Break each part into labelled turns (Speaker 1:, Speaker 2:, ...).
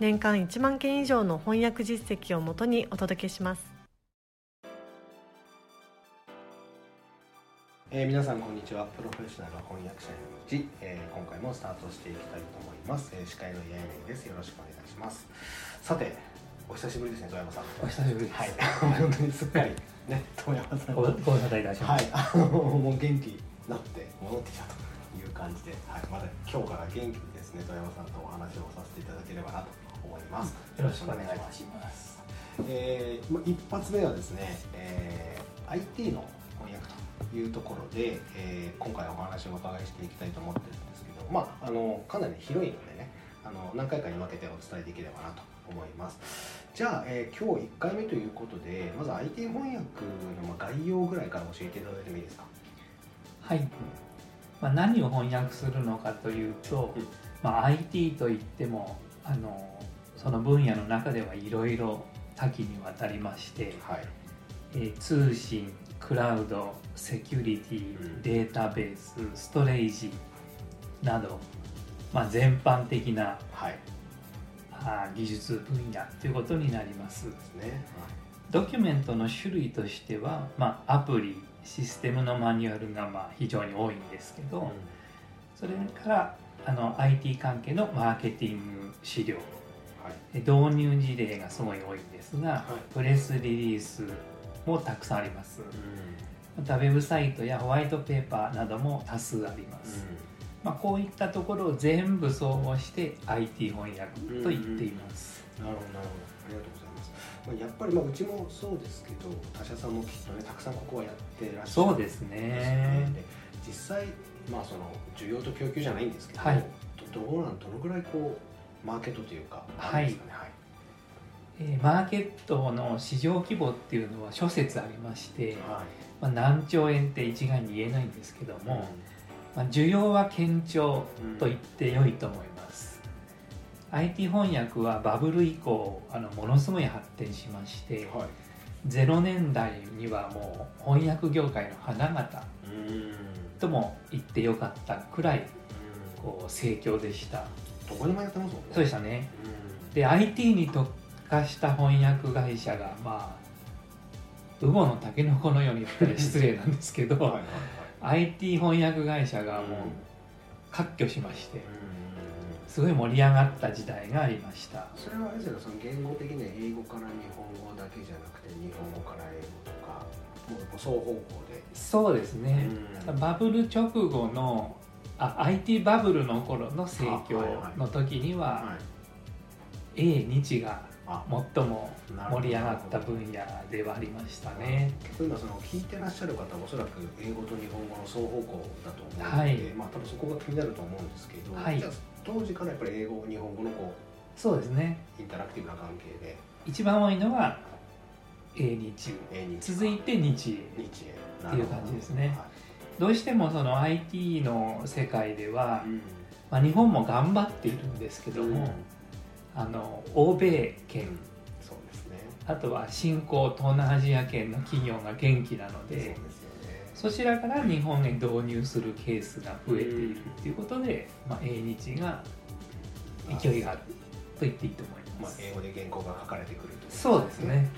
Speaker 1: 年間1万件以上の翻訳実績をもとにお届けします。
Speaker 2: えー、皆さんこんにちは。プロフェッショナル翻訳者への道、えー、今回もスタートしていきたいと思います、えー、司会の矢井です。よろしくお願いします。さてお久しぶりですね富山さん。
Speaker 3: お久しぶり
Speaker 2: はい。本当にすっかりね富山さん
Speaker 3: ごご無沙汰いたします。
Speaker 2: はい。あのもう元気なって戻ってきたという感じで、はい、まだ今日から元気にですね富山さんとお話をさせていただければなと思います。
Speaker 3: よろしくお願いします。
Speaker 2: えー、一発目はですね、えー、IT のいうところで、えー、今回お話をお伺いしていきたいと思ってるんですけど、まあ、あのかなり広いのでねあの何回かに分けてお伝えできればなと思います。じゃあ、えー、今日1回目ということでまず IT 翻訳の概要ぐらいから教えていただいてもいいですか？
Speaker 3: はい、まあ、何を翻訳するのかというと、うん、まあ、IT といってもあのその分野の中ではいろいろ多岐にわたりまして、はい、えー、通信クラウドセキュリティデータベースストレージなど、まあ、全般的な、はい、あ技術分野ということになります。ですね、はい、ドキュメントの種類としては、まあ、アプリシステムのマニュアルがまあ非常に多いんですけど、うん、それからあの IT 関係のマーケティング資料、はい、導入事例がすごい多いんですが、はい、プレスリリースもたくさんあります、うん、またウェブサイトやホワイトペーパーなども多数あります、うん、まあ、こういったところを全部総合して IT 翻訳と言っています、
Speaker 2: うんうん、なるほどなるほど。ありがとうございます。まあ、やっぱりまあうちもそうですけど他社さんもきっとねたくさんここはやってらっしゃる。
Speaker 3: そうですね。
Speaker 2: 実際まあその需要と供給じゃないんですけど、はい、どうなんどのぐらいこうマーケットというか、
Speaker 3: はい、はい。えー、マーケットの市場規模っていうのは諸説ありまして、はい、まあ、何兆円って一概に言えないんですけども、うん、まあ、需要は堅調と言ってよいと思います、うん、IT 翻訳はバブル以降あのものすごい発展しまして、はい、0年代にはもう翻訳業界の花形とも言ってよかったくらいこう盛況でした
Speaker 2: どこでもやってますもんね。
Speaker 3: そうでしたね、で IT に特化した翻訳会社がまあウゴのタケノコのように言ったら失礼なんですけどはい、IT 翻訳会社がもう割拠しまして、すごい盛り上がった時代がありました。
Speaker 2: それはあれですよその言語的には英語から日本語だけじゃなくて日本語から英語とかもう双方向で。
Speaker 3: そうですね、バブル直後のあ IT バブルの頃の盛況の時には、英日が最も盛り上がった分野ではありましたね。
Speaker 2: 今その聞いてらっしゃる方はおそらく英語と日本語の双方向だと思うので、はい、まあ多分そこが気になると思うんですけど、はい、じゃあ当時からやっぱり英語日本語のこ
Speaker 3: うそうですね。
Speaker 2: インタラクティブな関係で。
Speaker 3: 一番多いのは英日。英日続いて日英っていう感じですね。はい、どうしてもその IT の世界では、うん、まあ、日本も頑張っているんですけども、うん。あの欧米圏、そうですね、あとは新興東南アジア圏の企業が元気なので、ね、そちらから日本へ導入するケースが増えているっていうことで、まあ、英日が勢いがあると言っていいと思い
Speaker 2: ます。まあ、英語で原稿が書かれてくると、ね、
Speaker 3: そうですね。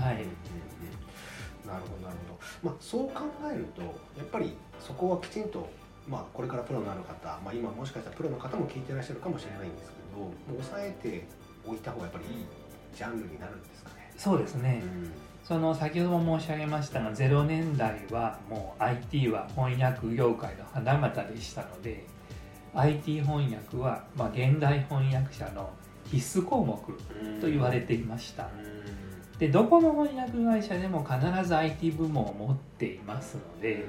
Speaker 3: はい。なる
Speaker 2: ほどなるほど。まあそう考えるとやっぱりそこはきちんとまあこれからプロになる方、まあ今もしかしたらプロの方も聞いてらっしゃるかもしれないんですけど。ど抑えておいた方がやっぱりいいジャンルになるんですかね？
Speaker 3: そうですね、うん、その先ほども申し上げましたが0年代はもう IT は翻訳業界の花形でしたので IT 翻訳は、まあ、現代翻訳者の必須項目と言われていました、でどこの翻訳会社でも必ず IT 部門を持っていますので、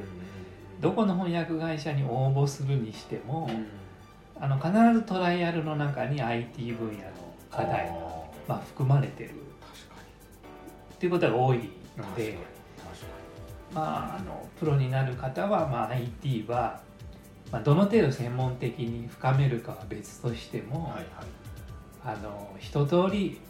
Speaker 3: どこの翻訳会社に応募するにしても、あの必ずトライアルの中に IT 分野の課題がまあ、含まれてる。っていうことが多いのでまあ、あのプロになる方は、まあ、IT は、まあ、どの程度専門的に深めるかは別としても、はいはい、あの一通り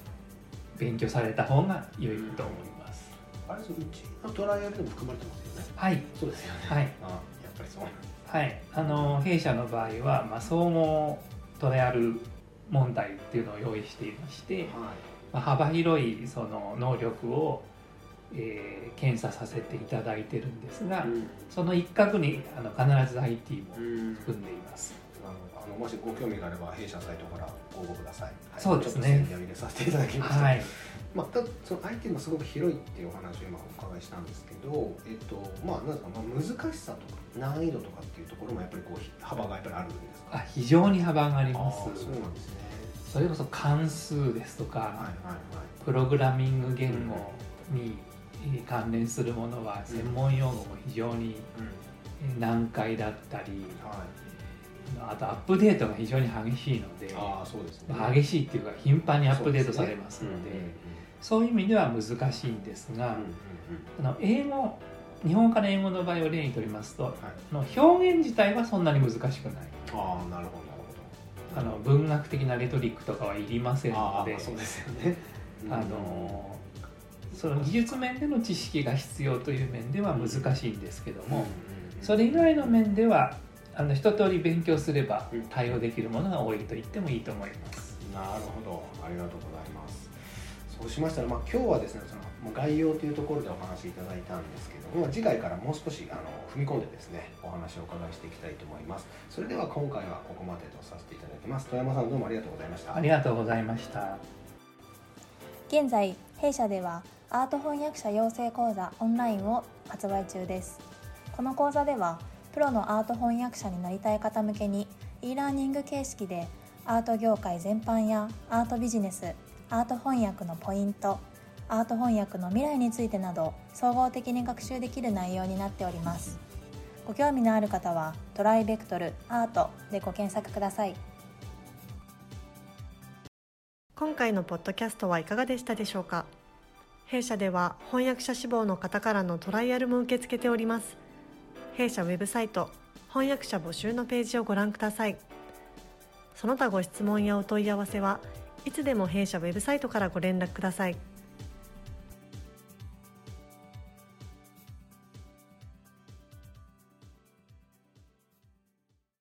Speaker 3: 勉強された方が良いと思います。
Speaker 2: あれうちのトライアルでも含まれてますよね。
Speaker 3: はい。
Speaker 2: そうですよね。
Speaker 3: はい。あやっ
Speaker 2: ぱりそう。
Speaker 3: はい。あの弊社の場合はまあ総合トライアル問題っていうのを用意していまして、はい、まあ、幅広いその能力を、えー、検査させていただいてるんですが、うん、その一角にあの必ず IT も含んでいます。
Speaker 2: あのもしご興味があれば弊社サイトからご応募ください。はい、
Speaker 3: そうですね。
Speaker 2: ちょっと入れさせていただきました。はい。まあ、たその IT もすごく広いっていうお話を今お伺いしたんですけど、えっとまあ、なんか、まあ、難しさとか難易度とかっていうところもやっぱりこう幅がやっぱりあるんですか？
Speaker 3: あ非常に幅があります。
Speaker 2: そうなんですね。
Speaker 3: それこそ関数ですとか、はいはいはい、プログラミング言語に関連するものは専門用語も非常に難解だったり、あとアップデートが非常に激しいので
Speaker 2: あそうです、ね、
Speaker 3: 激しいっていうか頻繁にアップデートされますのでそういう意味では難しいんですが、あの英語日本から英語の場合を例にとりますと、はい、の表現自体はそんなに難しくない。
Speaker 2: あなるほど
Speaker 3: あの文学的なレトリックとかはいりませんので
Speaker 2: そうですよね、
Speaker 3: あのその技術面での知識が必要という面では難しいんですけども、それ以外の面ではあの一通り勉強すれば対応できるものが多いと言ってもいいと思います。
Speaker 2: なるほど。ありがとうございます。そうしましたら、まあ、今日はですねその概要というところでお話しいただいたんですけども次回からもう少しあの踏み込んでですねお話をお伺いしていきたいと思います。それでは今回はここまでとさせていただきます。富山さんどうもありがとうございました。
Speaker 3: ありがとうございました。
Speaker 4: 現在弊社ではアート翻訳者養成講座オンラインを発売中です。この講座ではプロのアート翻訳者になりたい方向けに e ラーニング形式でアート業界全般やアートビジネスアート翻訳のポイントアート翻訳の未来についてなど総合的に学習できる内容になっております。ご興味のある方はトライベクトルアートでご検索ください。
Speaker 1: 今回のポッドキャストはいかがでしたでしょうか？弊社では翻訳者志望の方からのトライアルも受け付けております。弊社ウェブサイト翻訳者募集のページをご覧くださいその他ご質問やお問い合わせはいつでも弊社ウェブサイトからご連絡ください。